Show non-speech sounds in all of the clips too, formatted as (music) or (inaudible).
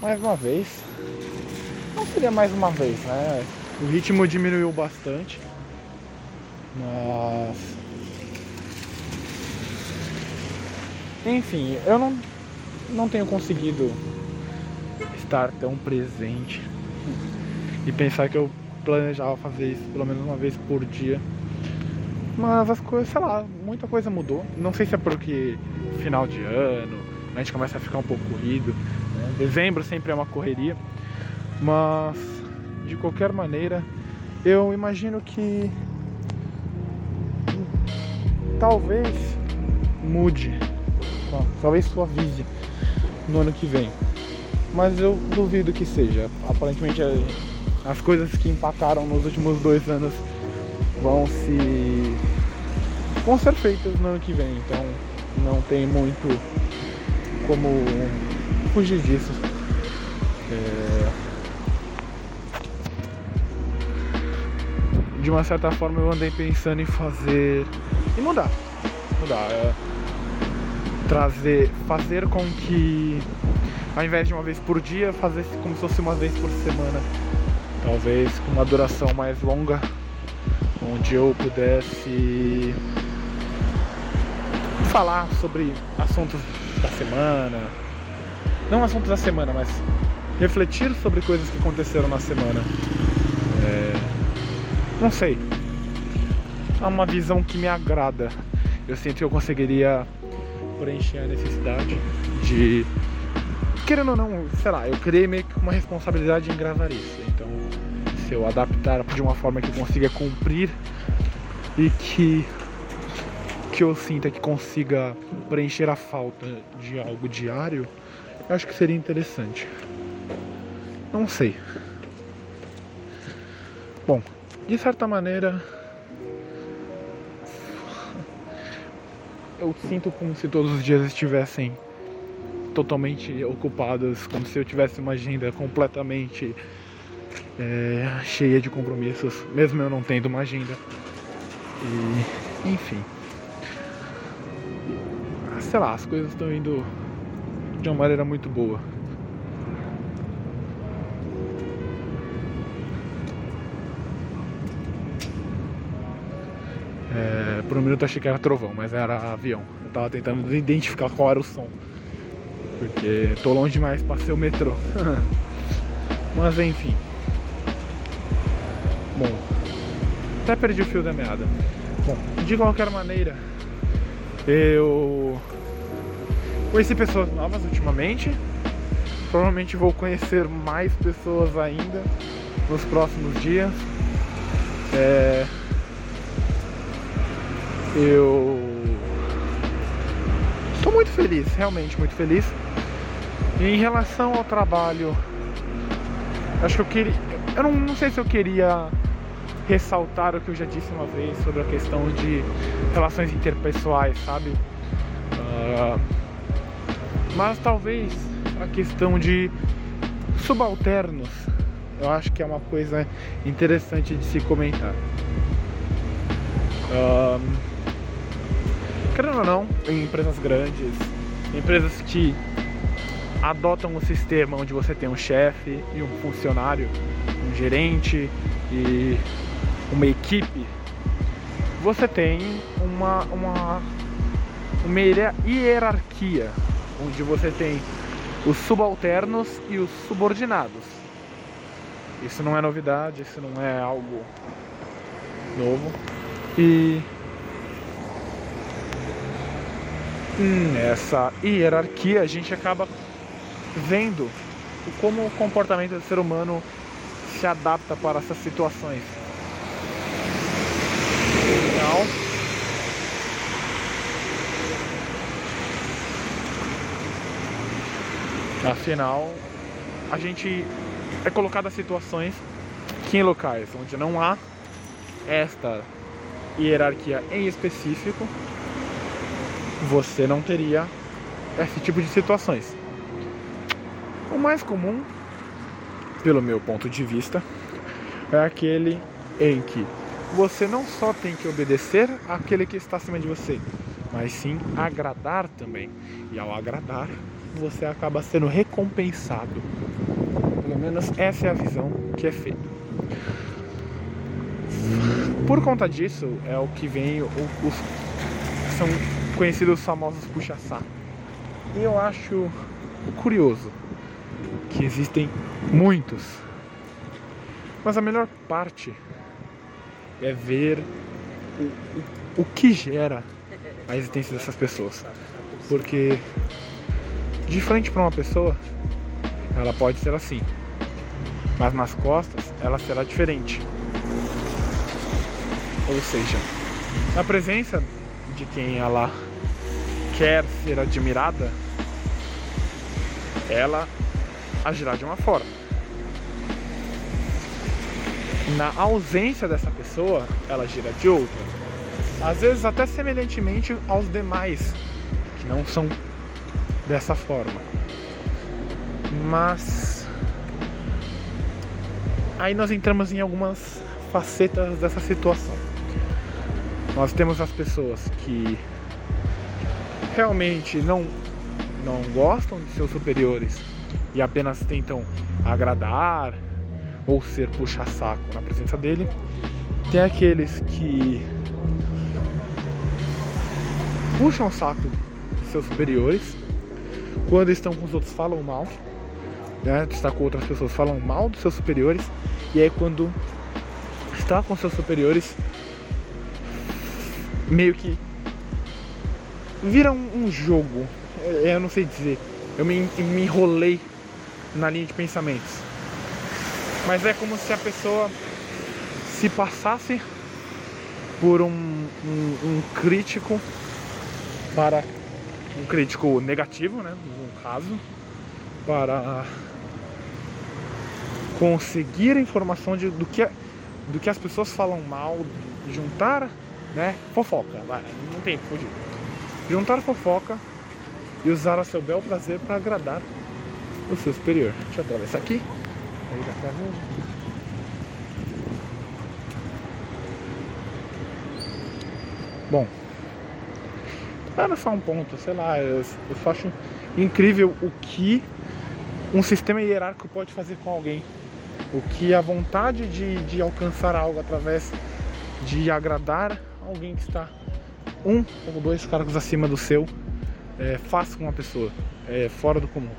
mais uma vez. Não seria mais uma vez, né? O ritmo diminuiu bastante. Mas. Enfim, eu não, não tenho conseguido estar tão presente e pensar que eu planejava fazer isso pelo menos uma vez por dia. Mas as coisas, sei lá, muita coisa mudou. Não sei se é porque final de ano, a gente começa a ficar um pouco corrido. Dezembro sempre é uma correria. Mas de qualquer maneira, eu imagino que talvez mude, talvez suavize no ano que vem. Mas eu duvido que seja. Aparentemente as coisas que empacaram nos últimos dois anos vão se vão ser feitas no ano que vem, então não tem muito como fugir disso. É... De uma certa forma eu andei pensando em fazer e mudar, mudar, é... trazer, fazer com que ao invés de uma vez por dia, fazer como se fosse uma vez por semana talvez com uma duração mais longa, onde eu pudesse falar sobre assuntos da semana, não assuntos da semana, mas refletir sobre coisas que aconteceram na semana. É... Não sei. É uma visão que me agrada. Eu sinto que eu conseguiria preencher a necessidade de. Querendo ou não, sei lá, eu criei meio que uma responsabilidade em gravar isso. Então se eu adaptar de uma forma que consiga cumprir e que que eu sinta que consiga preencher a falta de algo diário, eu acho que seria interessante. Não sei. Bom, de certa maneira, eu sinto como se todos os dias estivessem totalmente ocupados, como se eu tivesse uma agenda completamente é, cheia de compromissos, mesmo eu não tendo uma agenda. E, enfim. Sei lá, as coisas estão indo de uma maneira muito boa. É, por um minuto achei que era trovão, mas era avião. Eu tava tentando identificar qual era o som. Porque tô longe demais para ser o metrô. (laughs) mas enfim. Bom, até perdi o fio da meada. Bom, de qualquer maneira, eu conheci pessoas novas ultimamente. Provavelmente vou conhecer mais pessoas ainda nos próximos dias. É... Eu estou muito feliz, realmente muito feliz. Em relação ao trabalho, acho que eu queria. Eu não, não sei se eu queria ressaltar o que eu já disse uma vez sobre a questão de relações interpessoais, sabe? Uh, mas talvez a questão de subalternos, eu acho que é uma coisa interessante de se comentar. Uh, querendo ou não, em empresas grandes, empresas que adotam um sistema onde você tem um chefe e um funcionário, um gerente e uma equipe, você tem uma, uma, uma hierarquia, onde você tem os subalternos e os subordinados. Isso não é novidade, isso não é algo novo. E nessa hierarquia a gente acaba vendo como o comportamento do ser humano se adapta para essas situações. Afinal, afinal, a gente é colocado a situações que em locais onde não há esta hierarquia em específico, você não teria esse tipo de situações. O mais comum, pelo meu ponto de vista, é aquele em que você não só tem que obedecer àquele que está acima de você, mas sim agradar também. E ao agradar, você acaba sendo recompensado. Pelo menos essa é a visão que é feita. Por conta disso, é o que vem os, são conhecidos os famosos puxa-saco. E eu acho curioso que existem muitos. Mas a melhor parte é ver o, o, o que gera a existência dessas pessoas. Porque de frente para uma pessoa, ela pode ser assim, mas nas costas ela será diferente. Ou seja, na presença de quem ela quer ser admirada, ela agirá de uma forma. Na ausência dessa pessoa, ela gira de outra. Às vezes até semelhantemente aos demais, que não são dessa forma. Mas aí nós entramos em algumas facetas dessa situação. Nós temos as pessoas que realmente não não gostam de seus superiores e apenas tentam agradar ou ser puxa-saco na presença dele. Tem aqueles que puxam o saco de seus superiores quando estão com os outros falam mal, né? Está com outras pessoas falam mal dos seus superiores e aí quando está com seus superiores meio que vira um, um jogo. É, eu não sei dizer. Eu me, me enrolei na linha de pensamentos. Mas é como se a pessoa se passasse por um, um, um crítico para um crítico negativo, né, no caso, para conseguir informação de, do, que, do que as pessoas falam mal, juntar, né, fofoca, vai, não tem fugir. Juntar fofoca e usar a seu bel prazer para agradar o seu superior. Deixa eu atravessar aqui. Aí dá pra ver. Bom, era só um ponto, sei lá, eu, eu só acho incrível o que um sistema hierárquico pode fazer com alguém. O que a vontade de, de alcançar algo através de agradar alguém que está um ou dois cargos acima do seu é, faz com uma pessoa. É fora do comum.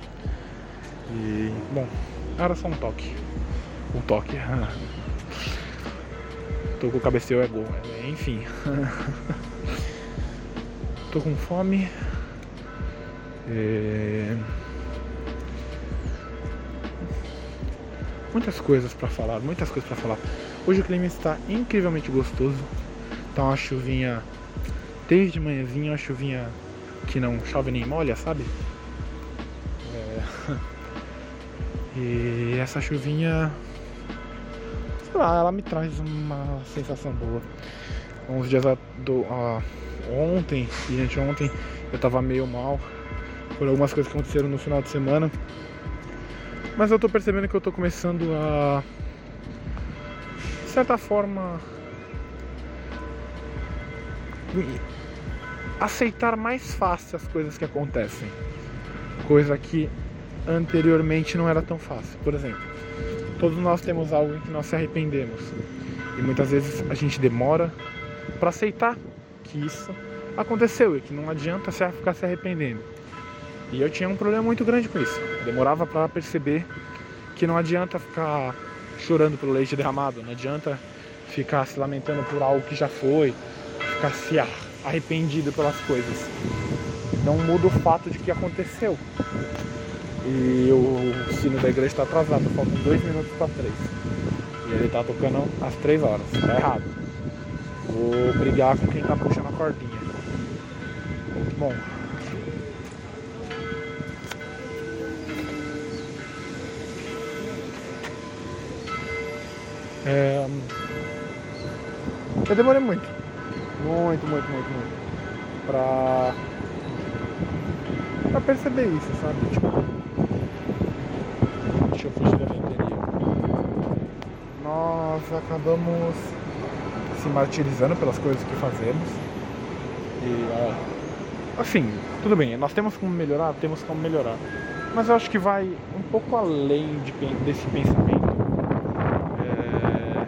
E, bom, era só um toque. Um toque. (laughs) Tô com o cabeceio é gol. É, enfim. (laughs) Tô com fome. É... Muitas coisas para falar, muitas coisas para falar. Hoje o clima está incrivelmente gostoso. Tá uma chuvinha desde manhãzinha, uma chuvinha que não chove nem molha, sabe? É... E essa chuvinha, sei lá, ela me traz uma sensação boa. Uns dias do, ontem e anteontem eu tava meio mal por algumas coisas que aconteceram no final de semana. Mas eu tô percebendo que eu tô começando a de certa forma aceitar mais fácil as coisas que acontecem. Coisa que anteriormente não era tão fácil. Por exemplo, todos nós temos algo em que nós se arrependemos. E muitas vezes a gente demora para aceitar que isso aconteceu e que não adianta você ficar se arrependendo. E eu tinha um problema muito grande com isso. Demorava para perceber que não adianta ficar chorando pelo leite derramado, não adianta ficar se lamentando por algo que já foi, ficar se arrependido pelas coisas. Não muda o fato de que aconteceu. E o sino da igreja está atrasado, faltam dois minutos para três. E ele está tocando às três horas, tá errado. Vou brigar com quem está puxando a cordinha. Bom. É... Eu demorei muito. Muito, muito, muito, muito. Pra. pra perceber isso, sabe? Tipo deixa eu fugir da venderia. Nós acabamos se martirizando pelas coisas que fazemos. E, assim, Tudo bem, nós temos como melhorar? Temos como melhorar. Mas eu acho que vai um pouco além de, desse pensamento. É...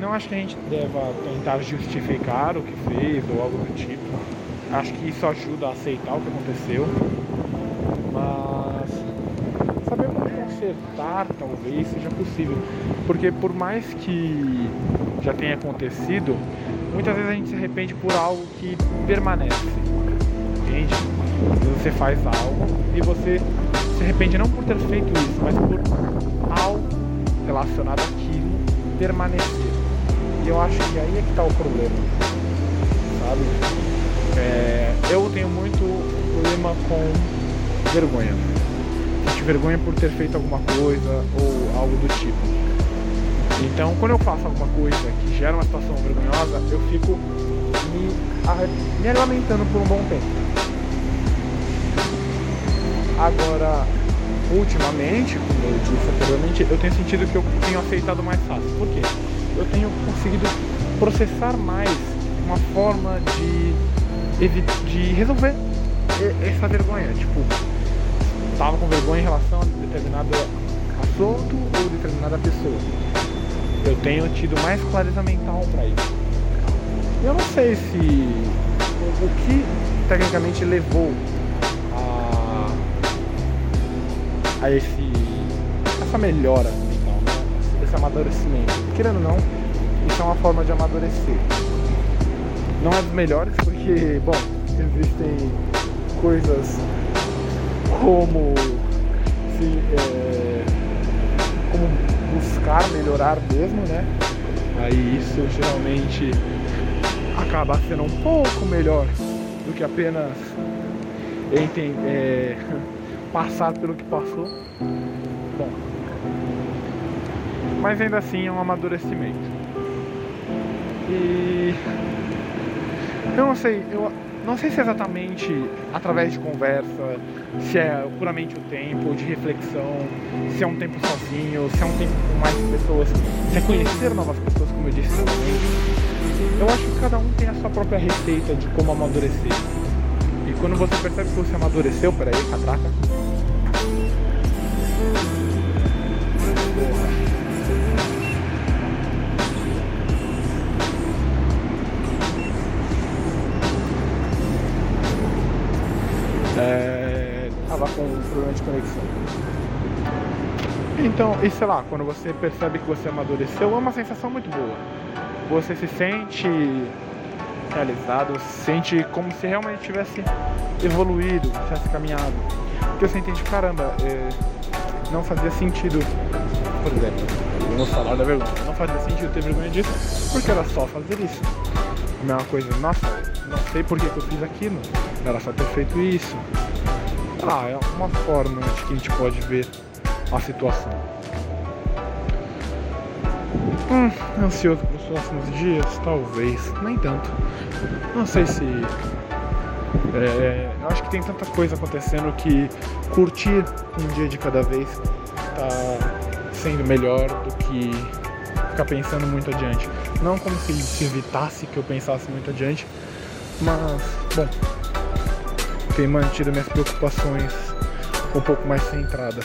Não acho que a gente deva tentar justificar o que fez ou algo do tipo. Acho que isso ajuda a aceitar o que aconteceu. Mas saber como consertar talvez seja possível. Porque por mais que já tenha acontecido, muitas vezes a gente se arrepende por algo que permanece. Entende? Você faz algo e você se arrepende não por ter feito isso, mas por algo relacionado àquilo permanecer. E eu acho que aí é que está o problema. Sabe? É, eu tenho muito problema com vergonha. Vergonha por ter feito alguma coisa ou algo do tipo. Então, quando eu faço alguma coisa que gera uma situação vergonhosa, eu fico me, me lamentando por um bom tempo. Agora, ultimamente, como eu disse anteriormente, eu tenho sentido que eu tenho aceitado mais fácil. Por quê? Eu tenho conseguido processar mais uma forma de, de resolver essa vergonha. Tipo, tava com vergonha em relação a determinado assunto ou determinada pessoa eu tenho tido mais clareza mental para isso. Eu não sei se o, que tecnicamente levou a, a esse, essa melhora mental, né? esse amadurecimento. Querendo ou não, isso é uma forma de amadurecer. Não é dos melhores porque, bom, existem coisas como se, é, como buscar melhorar mesmo, né? Aí isso geralmente acaba sendo um pouco melhor do que apenas é, (laughs) passar pelo que passou. Bom, mas ainda assim é um amadurecimento. E eu não sei, eu não sei se é exatamente através de conversa, se é puramente o tempo de reflexão, se é um tempo sozinho, se é um tempo com mais pessoas, se é conhecer novas pessoas, como eu disse novamente. Eu acho que cada um tem a sua própria receita de como amadurecer. E quando você percebe que você amadureceu, peraí, catraca. É, tava com um problema de conexão. Então, e sei lá, quando você percebe que você amadureceu, é uma sensação muito boa. Você se sente realizado, se sente como se realmente tivesse evoluído, tivesse caminhado. Porque você entende, caramba, é, não fazia sentido, por exemplo, vamos falar da vergonha, não fazia sentido ter vergonha disso, porque era só fazer isso. A mesma coisa, nossa, sei por que, eu fiz aquilo, era só ter feito isso. Ah, é uma forma de que a gente pode ver a situação. Hum, ansioso para os próximos dias? Talvez, nem tanto. Não sei se. É, eu acho que tem tanta coisa acontecendo que curtir um dia de cada vez tá sendo melhor do que ficar pensando muito adiante. Não como se evitasse que eu pensasse muito adiante, mas, bom, tem mantido minhas preocupações um pouco mais centradas.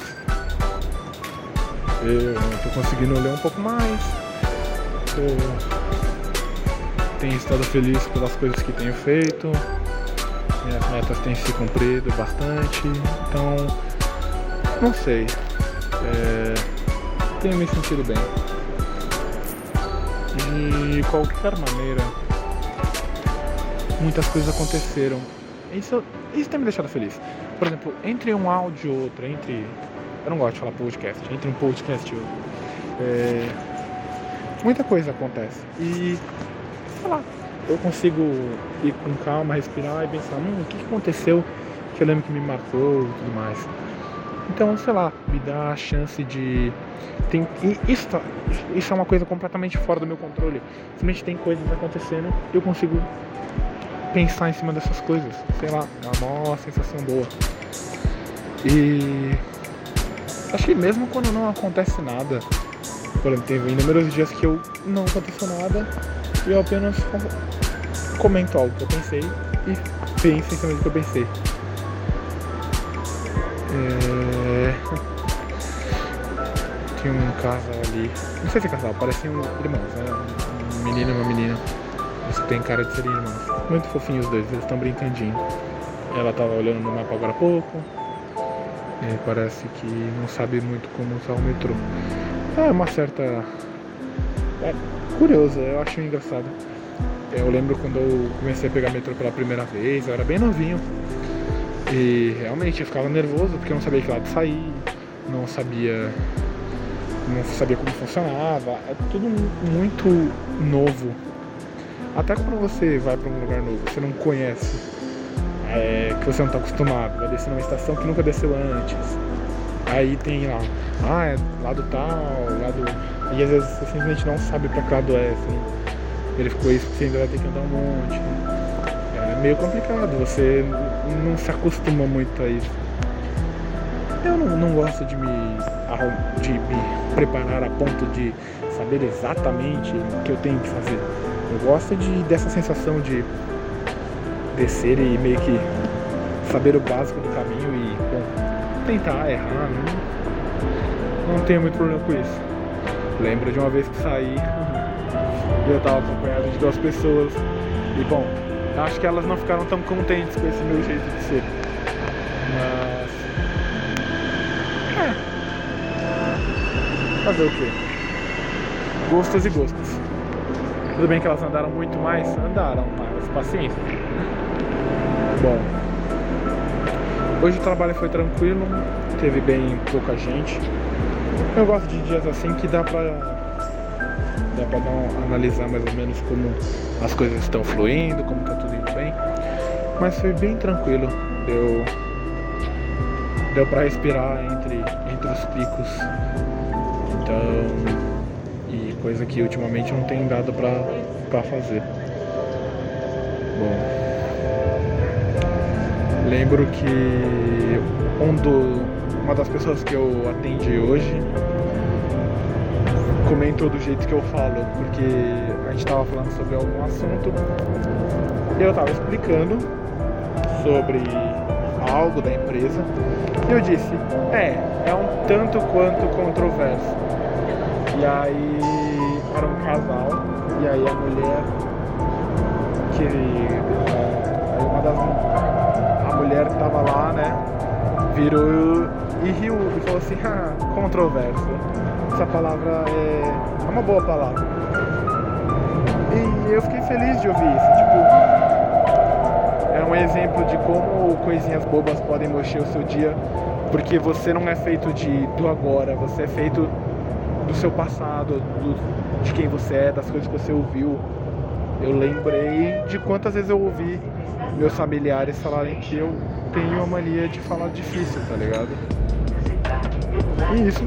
Eu estou conseguindo ler um pouco mais. Eu tenho estado feliz pelas coisas que tenho feito. Minhas metas têm se cumprido bastante. Então, não sei. É, tenho me sentido bem. De qualquer maneira, muitas coisas aconteceram. Isso isso tem me deixado feliz. Por exemplo, entre um áudio e outro, entre. Eu não gosto de falar podcast, entre um podcast e outro. É, muita coisa acontece. E. sei lá, eu consigo ir com calma, respirar e pensar, hum, o que aconteceu que eu lembro que me marcou e tudo mais. Então, sei lá, me dá a chance de. Tem... Isso, isso é uma coisa completamente fora do meu controle. Simplesmente tem coisas acontecendo e eu consigo pensar em cima dessas coisas. Sei lá, é uma maior sensação boa. E acho que mesmo quando não acontece nada, por exemplo, teve inúmeros dias que eu não aconteceu nada e eu apenas comento algo que eu pensei e pensa em cima do que eu pensei. É... (laughs) Tinha um casal ali. Não sei se é casal, parecem irmãos, né? Um menino e uma menina. Eles têm cara de serem irmãos. Muito fofinhos os dois, eles estão brincandinho. Ela tava olhando no mapa agora há pouco. E parece que não sabe muito como usar o metrô. É uma certa. É curioso, eu acho engraçado. Eu lembro quando eu comecei a pegar metrô pela primeira vez, eu era bem novinho. E realmente eu ficava nervoso porque eu não sabia que lado sair, não sabia. não sabia como funcionava. É tudo muito novo. Até quando você vai para um lugar novo, você não conhece, é, que você não está acostumado, vai descer numa estação que nunca desceu antes. Aí tem lá, ah, é lado tal, lado. E às vezes você simplesmente não sabe para que lado é, assim. Ele ficou isso, você ainda vai ter que andar um monte. É meio complicado, você não se acostuma muito a isso. Eu não, não gosto de me, de me preparar a ponto de saber exatamente o que eu tenho que fazer. Eu gosto de, dessa sensação de descer e meio que saber o básico do caminho e bom, tentar errar. Não, não tenho muito problema com isso. Lembro de uma vez que saí (laughs) e eu estava acompanhado de duas pessoas. E bom, acho que elas não ficaram tão contentes com esse meu jeito de ser. Fazer o quê? Gostos e gostos. Tudo bem que elas andaram muito mais, andaram, mas paciência. Bom, hoje o trabalho foi tranquilo, teve bem pouca gente. Eu gosto de dias assim que dá pra, dá pra analisar mais ou menos como as coisas estão fluindo, como tá tudo indo bem. Mas foi bem tranquilo, deu, deu pra respirar entre, entre os picos. Então, e coisa que ultimamente não tem dado pra, pra fazer. Bom. Lembro que um do, uma das pessoas que eu atendi hoje comentou do jeito que eu falo, porque a gente estava falando sobre algum assunto e eu estava explicando sobre algo da empresa e eu disse, é, é um tanto quanto controverso. E aí era um casal e aí a mulher que é, uma das mulher que tava lá, né, virou e riu e falou assim, ah, controverso. Essa palavra é, é uma boa palavra. E eu fiquei feliz de ouvir isso, tipo, é um exemplo de como coisinhas bobas podem mexer o seu dia, porque você não é feito de do agora, você é feito do seu passado, do, de quem você é, das coisas que você ouviu. Eu lembrei de quantas vezes eu ouvi meus familiares falarem que eu tenho a mania de falar difícil, tá ligado? E isso,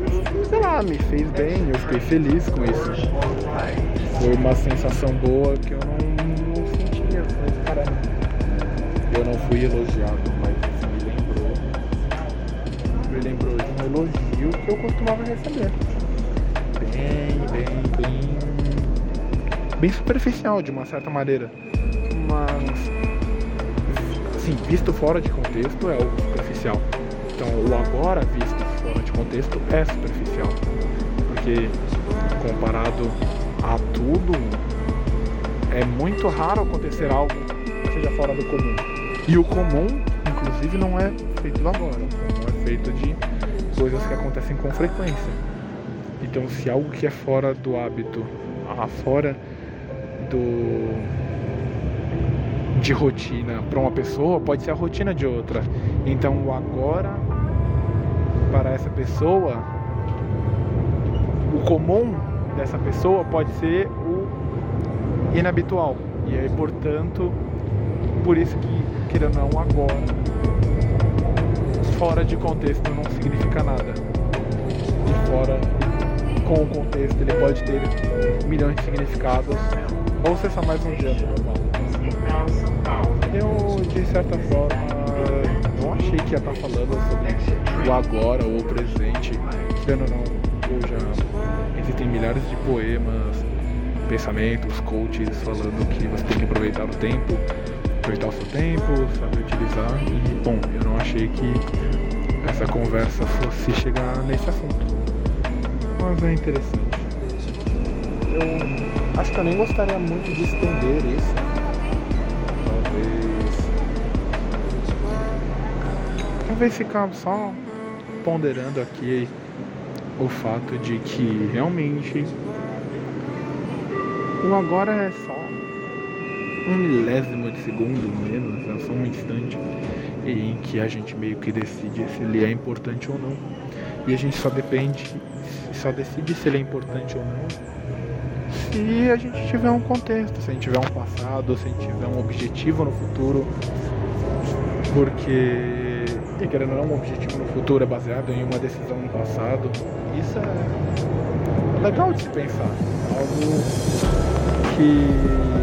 sei lá, me fez bem, eu fiquei feliz com isso. Foi uma sensação boa que eu não, não sentia. Caramba. Eu não fui elogiado, mas isso me lembrou. Me lembrou de um elogio que eu costumava receber. Bem, bem, bem. Bem superficial de uma certa maneira. Mas Sim, visto fora de contexto é algo superficial. Então, o agora visto fora de contexto é superficial. Porque comparado a tudo, é muito raro acontecer algo que seja fora do comum. E o comum, inclusive, não é feito do agora. O comum é feito de coisas que acontecem com frequência. Então, se algo que é fora do hábito, fora do de rotina para uma pessoa pode ser a rotina de outra. Então o agora para essa pessoa, o comum dessa pessoa pode ser o inabitual. E aí, portanto, por isso que, querendo ou não, agora, fora de contexto não significa nada. E fora com o contexto ele pode ter milhões de significados ou só mais um dia. Eu, de certa forma, não achei que ia estar falando sobre o agora ou o presente. Vendo não, já existem milhares de poemas, pensamentos, coaches falando que você tem que aproveitar o tempo aproveitar o seu tempo, saber utilizar. E, bom, eu não achei que essa conversa fosse chegar nesse assunto. Mas é interessante. Eu acho que eu nem gostaria muito de estender isso. Talvez. Talvez ficar só ponderando aqui o fato de que realmente o agora é só um milésimo de segundo menos, é só um instante em que a gente meio que decide se ele é importante ou não. E a gente só depende, só decide se ele é importante ou não se a gente tiver um contexto, se a gente tiver um passado, se a gente tiver um objetivo no futuro. Porque, e querendo ou não, um objetivo no futuro é baseado em uma decisão no passado. Isso é legal de se pensar. Algo que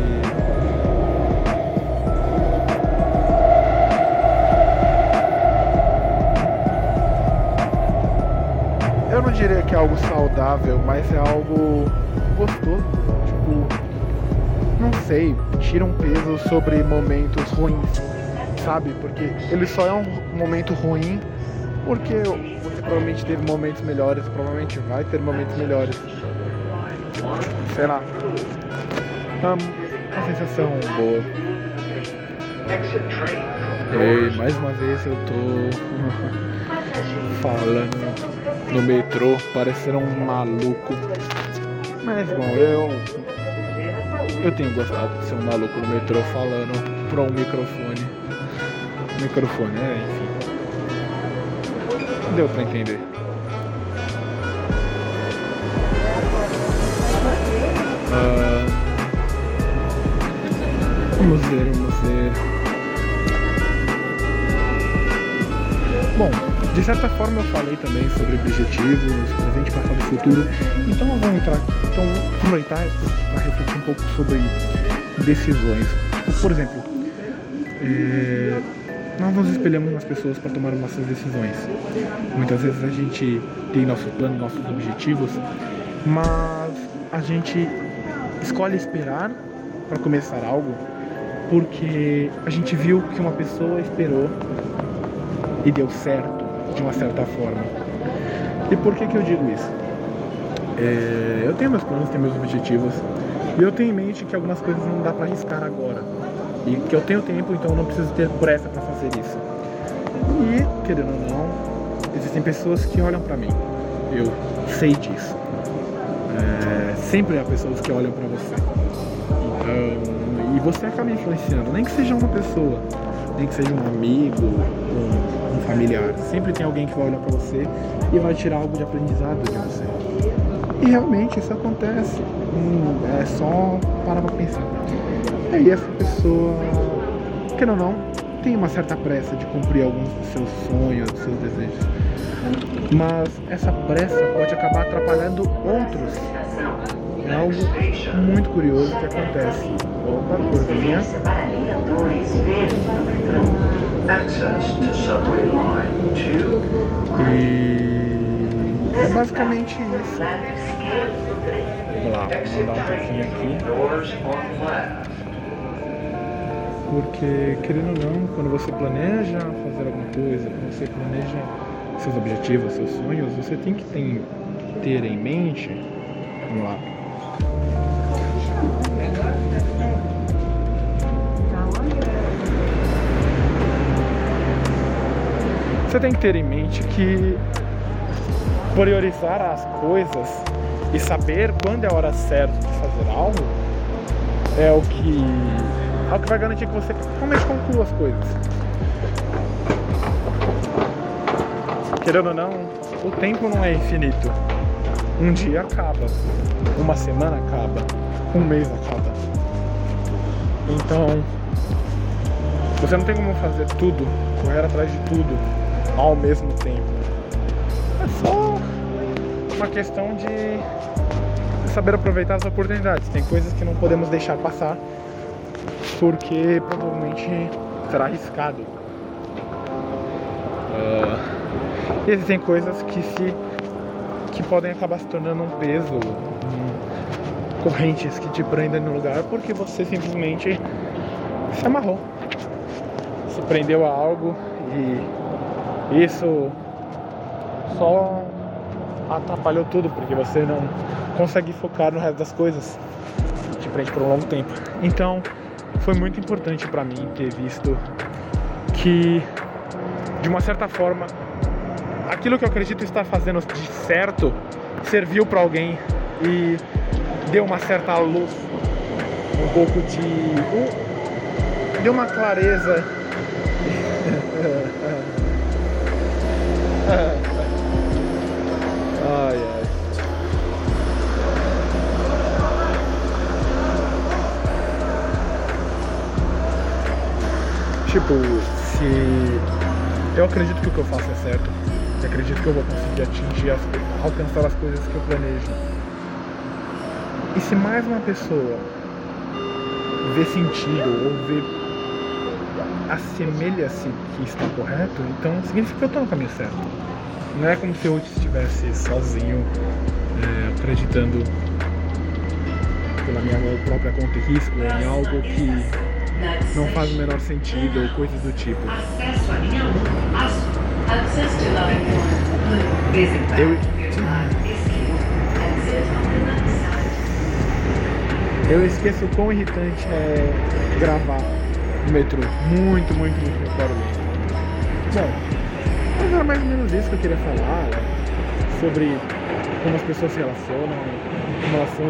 diria que é algo saudável, mas é algo gostoso. Tipo, não sei, tira um peso sobre momentos ruins, sabe? Porque ele só é um momento ruim porque você provavelmente teve momentos melhores, provavelmente vai ter momentos melhores. Sei lá. uma sensação boa. E mais uma vez eu tô falando no metrô, parecendo um maluco. Mas bom, eu. Eu tenho gostado de ser um maluco no metrô falando pra um microfone. Microfone, é, enfim. Deu pra entender. Uh, vamos ver, de certa forma eu falei também sobre objetivos, presente, passado e futuro. Então vamos entrar, então vou aproveitar para refletir um pouco sobre decisões. Por exemplo, é, nós nos espelhamos nas pessoas para tomar nossas decisões. Muitas vezes a gente tem nosso plano, nossos objetivos, mas a gente escolhe esperar para começar algo porque a gente viu que uma pessoa esperou e deu certo de uma certa forma. E por que, que eu digo isso? É, eu tenho meus planos, tenho meus objetivos e eu tenho em mente que algumas coisas não dá para arriscar agora e que eu tenho tempo, então eu não preciso ter pressa para fazer isso. E, querendo ou não, existem pessoas que olham para mim. Eu sei disso. É, sempre há pessoas que olham para você. Então, e você acaba influenciando, nem que seja uma pessoa, nem que seja um amigo, um, um familiar. Sempre tem alguém que vai olhar para você e vai tirar algo de aprendizado de você. E realmente isso acontece. Hum, é só parar pra pensar. E aí essa pessoa, querendo ou não, tem uma certa pressa de cumprir alguns dos seus sonhos, dos seus desejos. Mas essa pressa pode acabar atrapalhando outros. É algo muito curioso que acontece. Opa. E é basicamente isso. Vamos lá, vou mandar um pouquinho aqui. Porque, querendo ou não, quando você planeja fazer alguma coisa, quando você planeja seus objetivos, seus sonhos, você tem que ter, ter em mente. Vamos lá. Você tem que ter em mente que priorizar as coisas e saber quando é a hora certa de fazer algo é o que é o que vai garantir que você realmente conclua as coisas. Querendo ou não, o tempo não é infinito. Um dia acaba, uma semana acaba, um mês acaba. Então, você não tem como fazer tudo, correr atrás de tudo ao mesmo tempo. É só uma questão de saber aproveitar as oportunidades. Tem coisas que não podemos deixar passar porque provavelmente será arriscado. Uh, existem coisas que se que podem acabar se tornando um peso, um, correntes que te prendem no lugar porque você simplesmente se amarrou prendeu a algo e isso só atrapalhou tudo, porque você não consegue focar no resto das coisas te prende por um longo tempo. Então, foi muito importante para mim ter visto que, de uma certa forma, aquilo que eu acredito estar fazendo de certo serviu para alguém e deu uma certa luz, um pouco de. Uh, deu uma clareza. (laughs) ai ai. Tipo, se eu acredito que o que eu faço é certo, e acredito que eu vou conseguir atingir, as, alcançar as coisas que eu planejo. E se mais uma pessoa vê sentido ou vê assemelha-se que está correto, então significa que eu estou no caminho certo. Não é como se eu estivesse sozinho, é, acreditando pela minha própria conta e risco em algo que não faz o menor sentido ou coisas do tipo. Acesso à linha 1. Aço. Access to line 1. Desembarque Eu-. Eu esqueço o quão irritante é gravar no metrô. Muito, muito, muito, muito barulhento. Bom, mas era mais ou menos isso que eu queria falar. Sobre como as pessoas se relacionam, como elas são.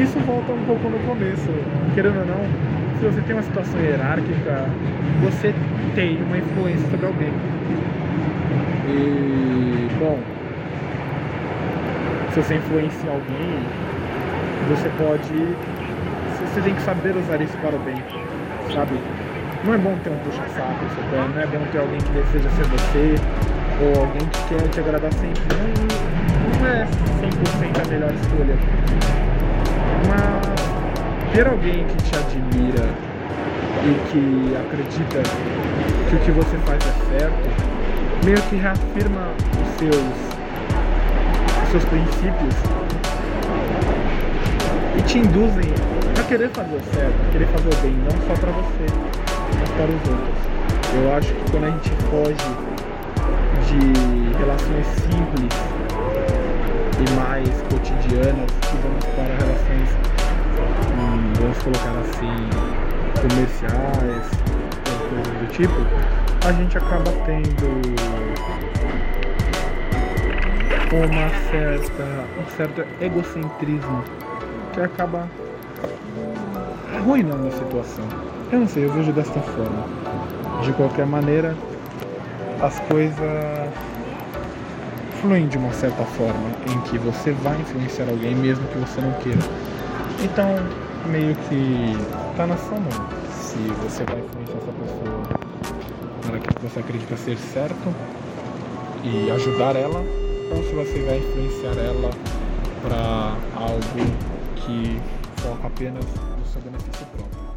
Isso volta um pouco no começo. Querendo ou não, se você tem uma situação hierárquica, você tem uma influência sobre alguém. E, bom, se você influencia alguém, você pode. Você tem que saber usar isso para o bem, sabe? Não é bom ter um puxa-saco não é bom ter alguém que deseja ser você, ou alguém que quer te agradar sempre. Não, é 100% a melhor escolha. Mas ter alguém que te admira e que acredita que o que você faz é certo, meio que reafirma os seus, os seus princípios e te induzem a querer fazer o certo, a querer fazer o bem, não só para você, para os outros. Eu acho que quando a gente foge de relações simples e mais cotidianas e vamos para relações, hum, vamos colocar assim, comerciais coisas do tipo, a gente acaba tendo uma certa, um certo egocentrismo que acaba arruinando a situação. Eu não sei, eu vejo desta forma. De qualquer maneira, as coisas fluem de uma certa forma em que você vai influenciar alguém mesmo que você não queira. Então, meio que tá na sua mão. Se você vai influenciar essa pessoa para que você acredita ser certo e ajudar ela, ou se você vai influenciar ela para algo que foca apenas no seu benefício próprio.